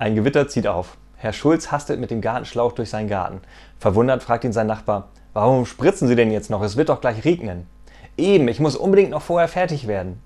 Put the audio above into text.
Ein Gewitter zieht auf. Herr Schulz hastelt mit dem Gartenschlauch durch seinen Garten. Verwundert fragt ihn sein Nachbar, warum spritzen Sie denn jetzt noch? Es wird doch gleich regnen. Eben, ich muss unbedingt noch vorher fertig werden.